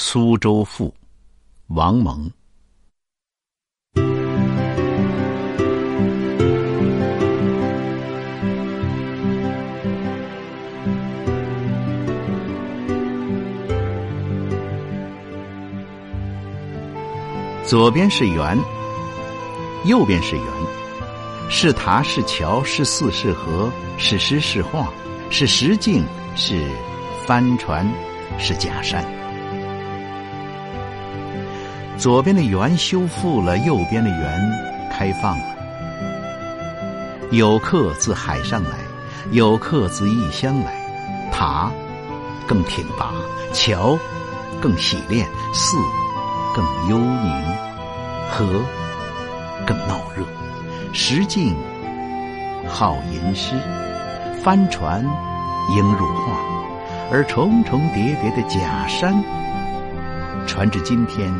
苏州赋，王蒙。左边是圆，右边是圆，是塔是桥是寺是河是诗是画是石径是帆船是假山。左边的圆修复了，右边的圆开放了。有客自海上来，有客自异乡来。塔更挺拔，桥更洗练，寺。更幽宁，河更闹热，石径好吟诗，帆船应入画，而重重叠叠的假山，传至今天，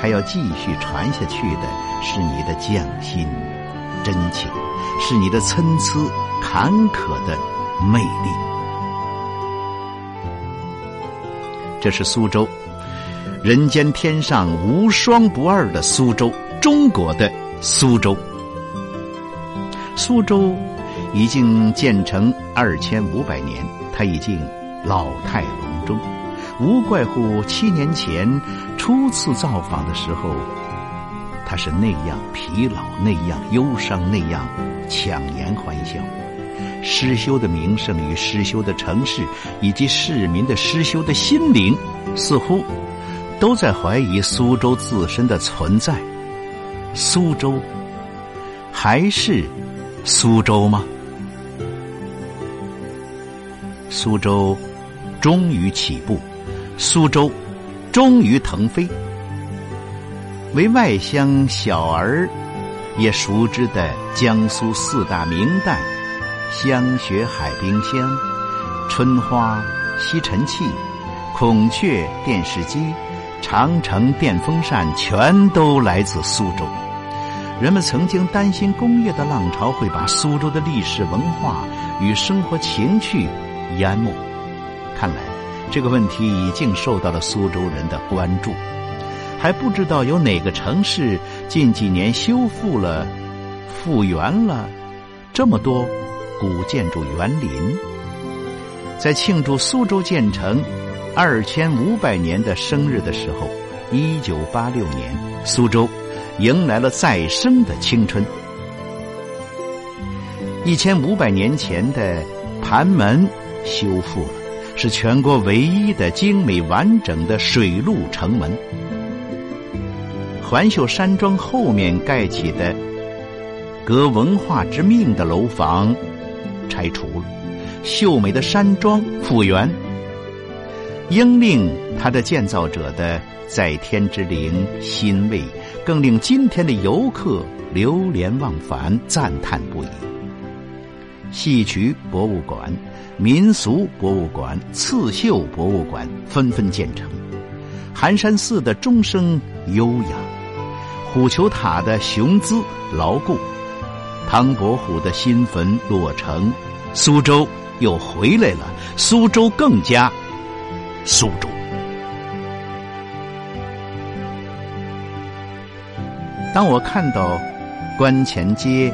还要继续传下去的是你的匠心、真情，是你的参差坎坷的魅力。这是苏州。人间天上无双不二的苏州，中国的苏州。苏州已经建成二千五百年，它已经老态龙钟，无怪乎七年前初次造访的时候，他是那样疲劳，那样忧伤，那样强颜欢笑。失修的名胜与失修的城市，以及市民的失修的心灵，似乎。都在怀疑苏州自身的存在。苏州还是苏州吗？苏州终于起步，苏州终于腾飞。为外乡小儿也熟知的江苏四大名旦：香雪海冰箱、春花吸尘器、孔雀电视机。长城电风扇全都来自苏州。人们曾经担心工业的浪潮会把苏州的历史文化与生活情趣淹没。看来这个问题已经受到了苏州人的关注。还不知道有哪个城市近几年修复了、复原了这么多古建筑园林。在庆祝苏州建成。二千五百年的生日的时候，一九八六年，苏州迎来了再生的青春。一千五百年前的盘门修复了，是全国唯一的精美完整的水陆城门。环秀山庄后面盖起的革文化之命的楼房拆除了，秀美的山庄复原。应令它的建造者的在天之灵欣慰，更令今天的游客流连忘返、赞叹不已。戏曲博物馆、民俗博物馆、刺绣博物馆纷纷建成，寒山寺的钟声悠扬，虎丘塔的雄姿牢固，唐伯虎的新坟落成，苏州又回来了，苏州更加。苏州。当我看到关前街、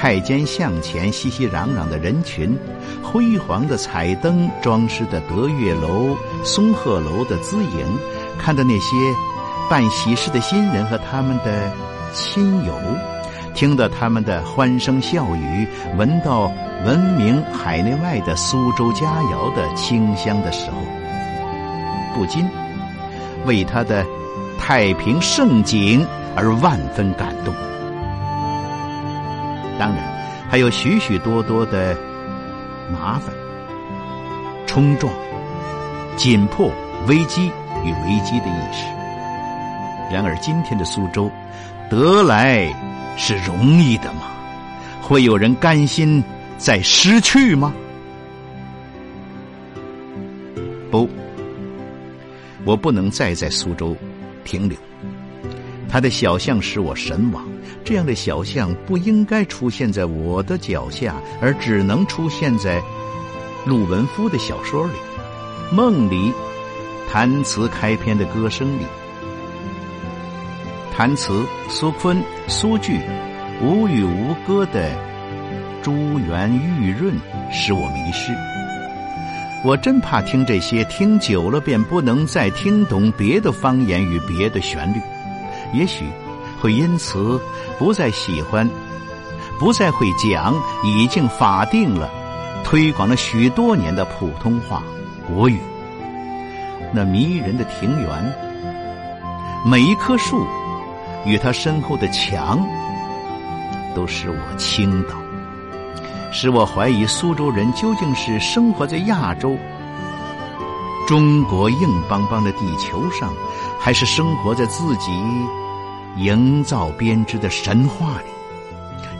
太监向前熙熙攘攘的人群，辉煌的彩灯装饰的德月楼、松鹤楼的姿影，看到那些办喜事的新人和他们的亲友，听到他们的欢声笑语，闻到闻名海内外的苏州佳肴的清香的时候。不禁为他的太平盛景而万分感动。当然，还有许许多多的麻烦、冲撞、紧迫、危机与危机的意识。然而，今天的苏州得来是容易的吗？会有人甘心再失去吗？不。我不能再在苏州停留，他的小巷使我神往。这样的小巷不应该出现在我的脚下，而只能出现在陆文夫的小说里。梦里，弹词开篇的歌声里。弹词苏昆、苏句无语无歌的珠圆玉润，使我迷失。我真怕听这些，听久了便不能再听懂别的方言与别的旋律，也许会因此不再喜欢，不再会讲已经法定了、推广了许多年的普通话国语。那迷人的庭园，每一棵树与它身后的墙，都使我倾倒。使我怀疑苏州人究竟是生活在亚洲、中国硬邦邦的地球上，还是生活在自己营造编织的神话里？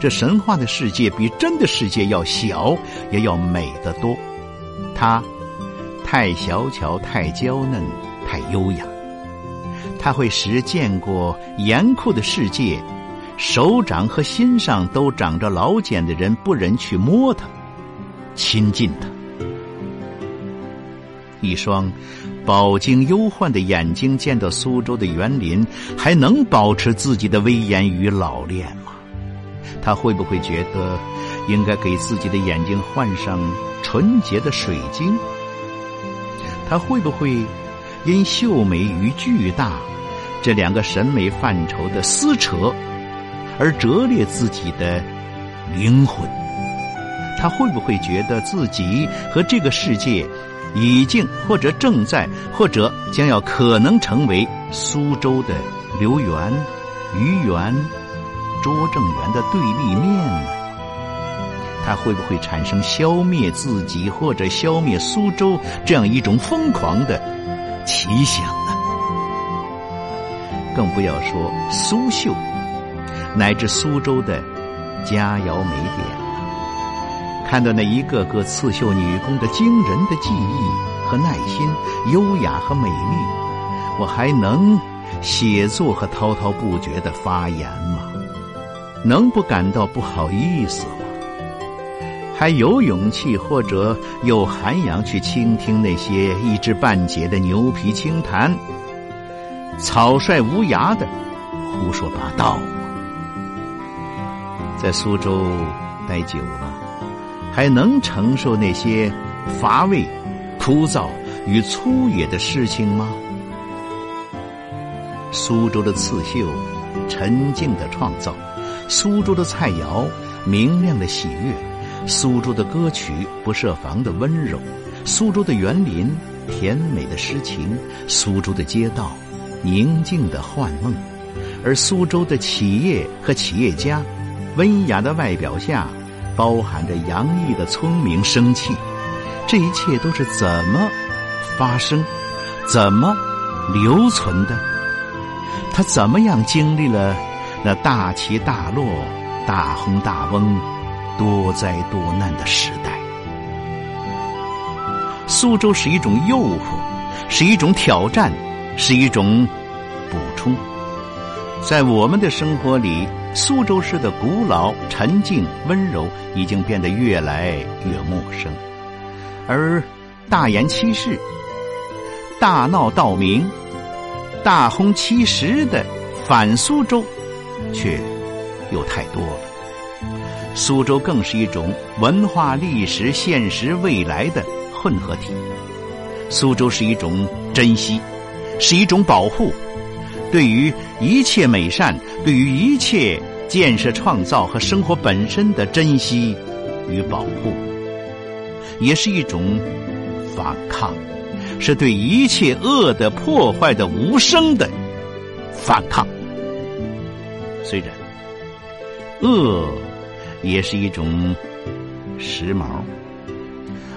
这神话的世界比真的世界要小，也要美得多。它太小巧，太娇嫩，太优雅。它会使见过严酷的世界。手掌和心上都长着老茧的人不忍去摸它、亲近它。一双饱经忧患的眼睛见到苏州的园林，还能保持自己的威严与老练吗？他会不会觉得应该给自己的眼睛换上纯洁的水晶？他会不会因秀美与巨大这两个审美范畴的撕扯？而折裂自己的灵魂，他会不会觉得自己和这个世界已经或者正在或者将要可能成为苏州的刘园、愚园、拙政园的对立面呢？他会不会产生消灭自己或者消灭苏州这样一种疯狂的奇想呢？更不要说苏绣。乃至苏州的佳肴美点，看到那一个个刺绣女工的惊人的技艺和耐心、优雅和美丽，我还能写作和滔滔不绝的发言吗？能不感到不好意思吗？还有勇气或者有涵养去倾听那些一知半解的牛皮轻弹、草率无涯的胡说八道吗？在苏州待久了，还能承受那些乏味、枯燥与粗野的事情吗？苏州的刺绣，沉静的创造；苏州的菜肴，明亮的喜悦；苏州的歌曲，不设防的温柔；苏州的园林，甜美的诗情；苏州的街道，宁静的幻梦；而苏州的企业和企业家。温雅的外表下，包含着洋溢的聪明生气。这一切都是怎么发生、怎么留存的？他怎么样经历了那大起大落、大红大翁、多灾多难的时代？苏州是一种诱惑，是一种挑战，是一种补充。在我们的生活里。苏州市的古老、沉静、温柔已经变得越来越陌生，而大言欺世、大闹道明、大轰其实的反苏州，却又太多了。苏州更是一种文化、历史、现实、未来的混合体。苏州是一种珍惜，是一种保护。对于一切美善，对于一切建设创造和生活本身的珍惜与保护，也是一种反抗，是对一切恶的破坏的无声的反抗。虽然恶也是一种时髦，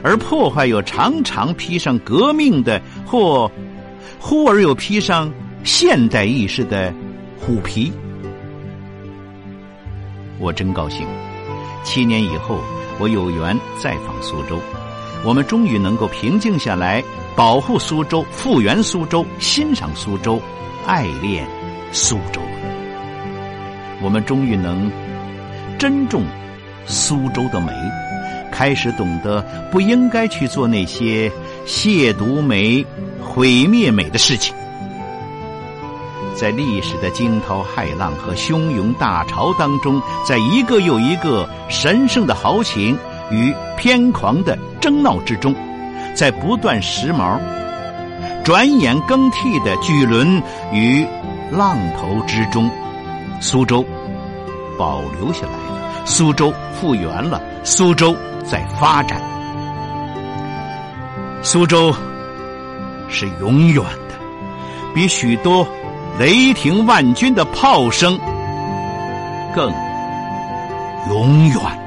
而破坏又常常披上革命的，或忽而又披上。现代意识的虎皮，我真高兴。七年以后，我有缘再访苏州，我们终于能够平静下来，保护苏州，复原苏州，欣赏苏州，爱恋苏州。我们终于能珍重苏州的美，开始懂得不应该去做那些亵渎美、毁灭美的事情。在历史的惊涛骇浪和汹涌大潮当中，在一个又一个神圣的豪情与偏狂的争闹之中，在不断时髦、转眼更替的巨轮与浪头之中，苏州保留下来了，苏州复原了，苏州在发展，苏州是永远的，比许多。雷霆万钧的炮声更永远。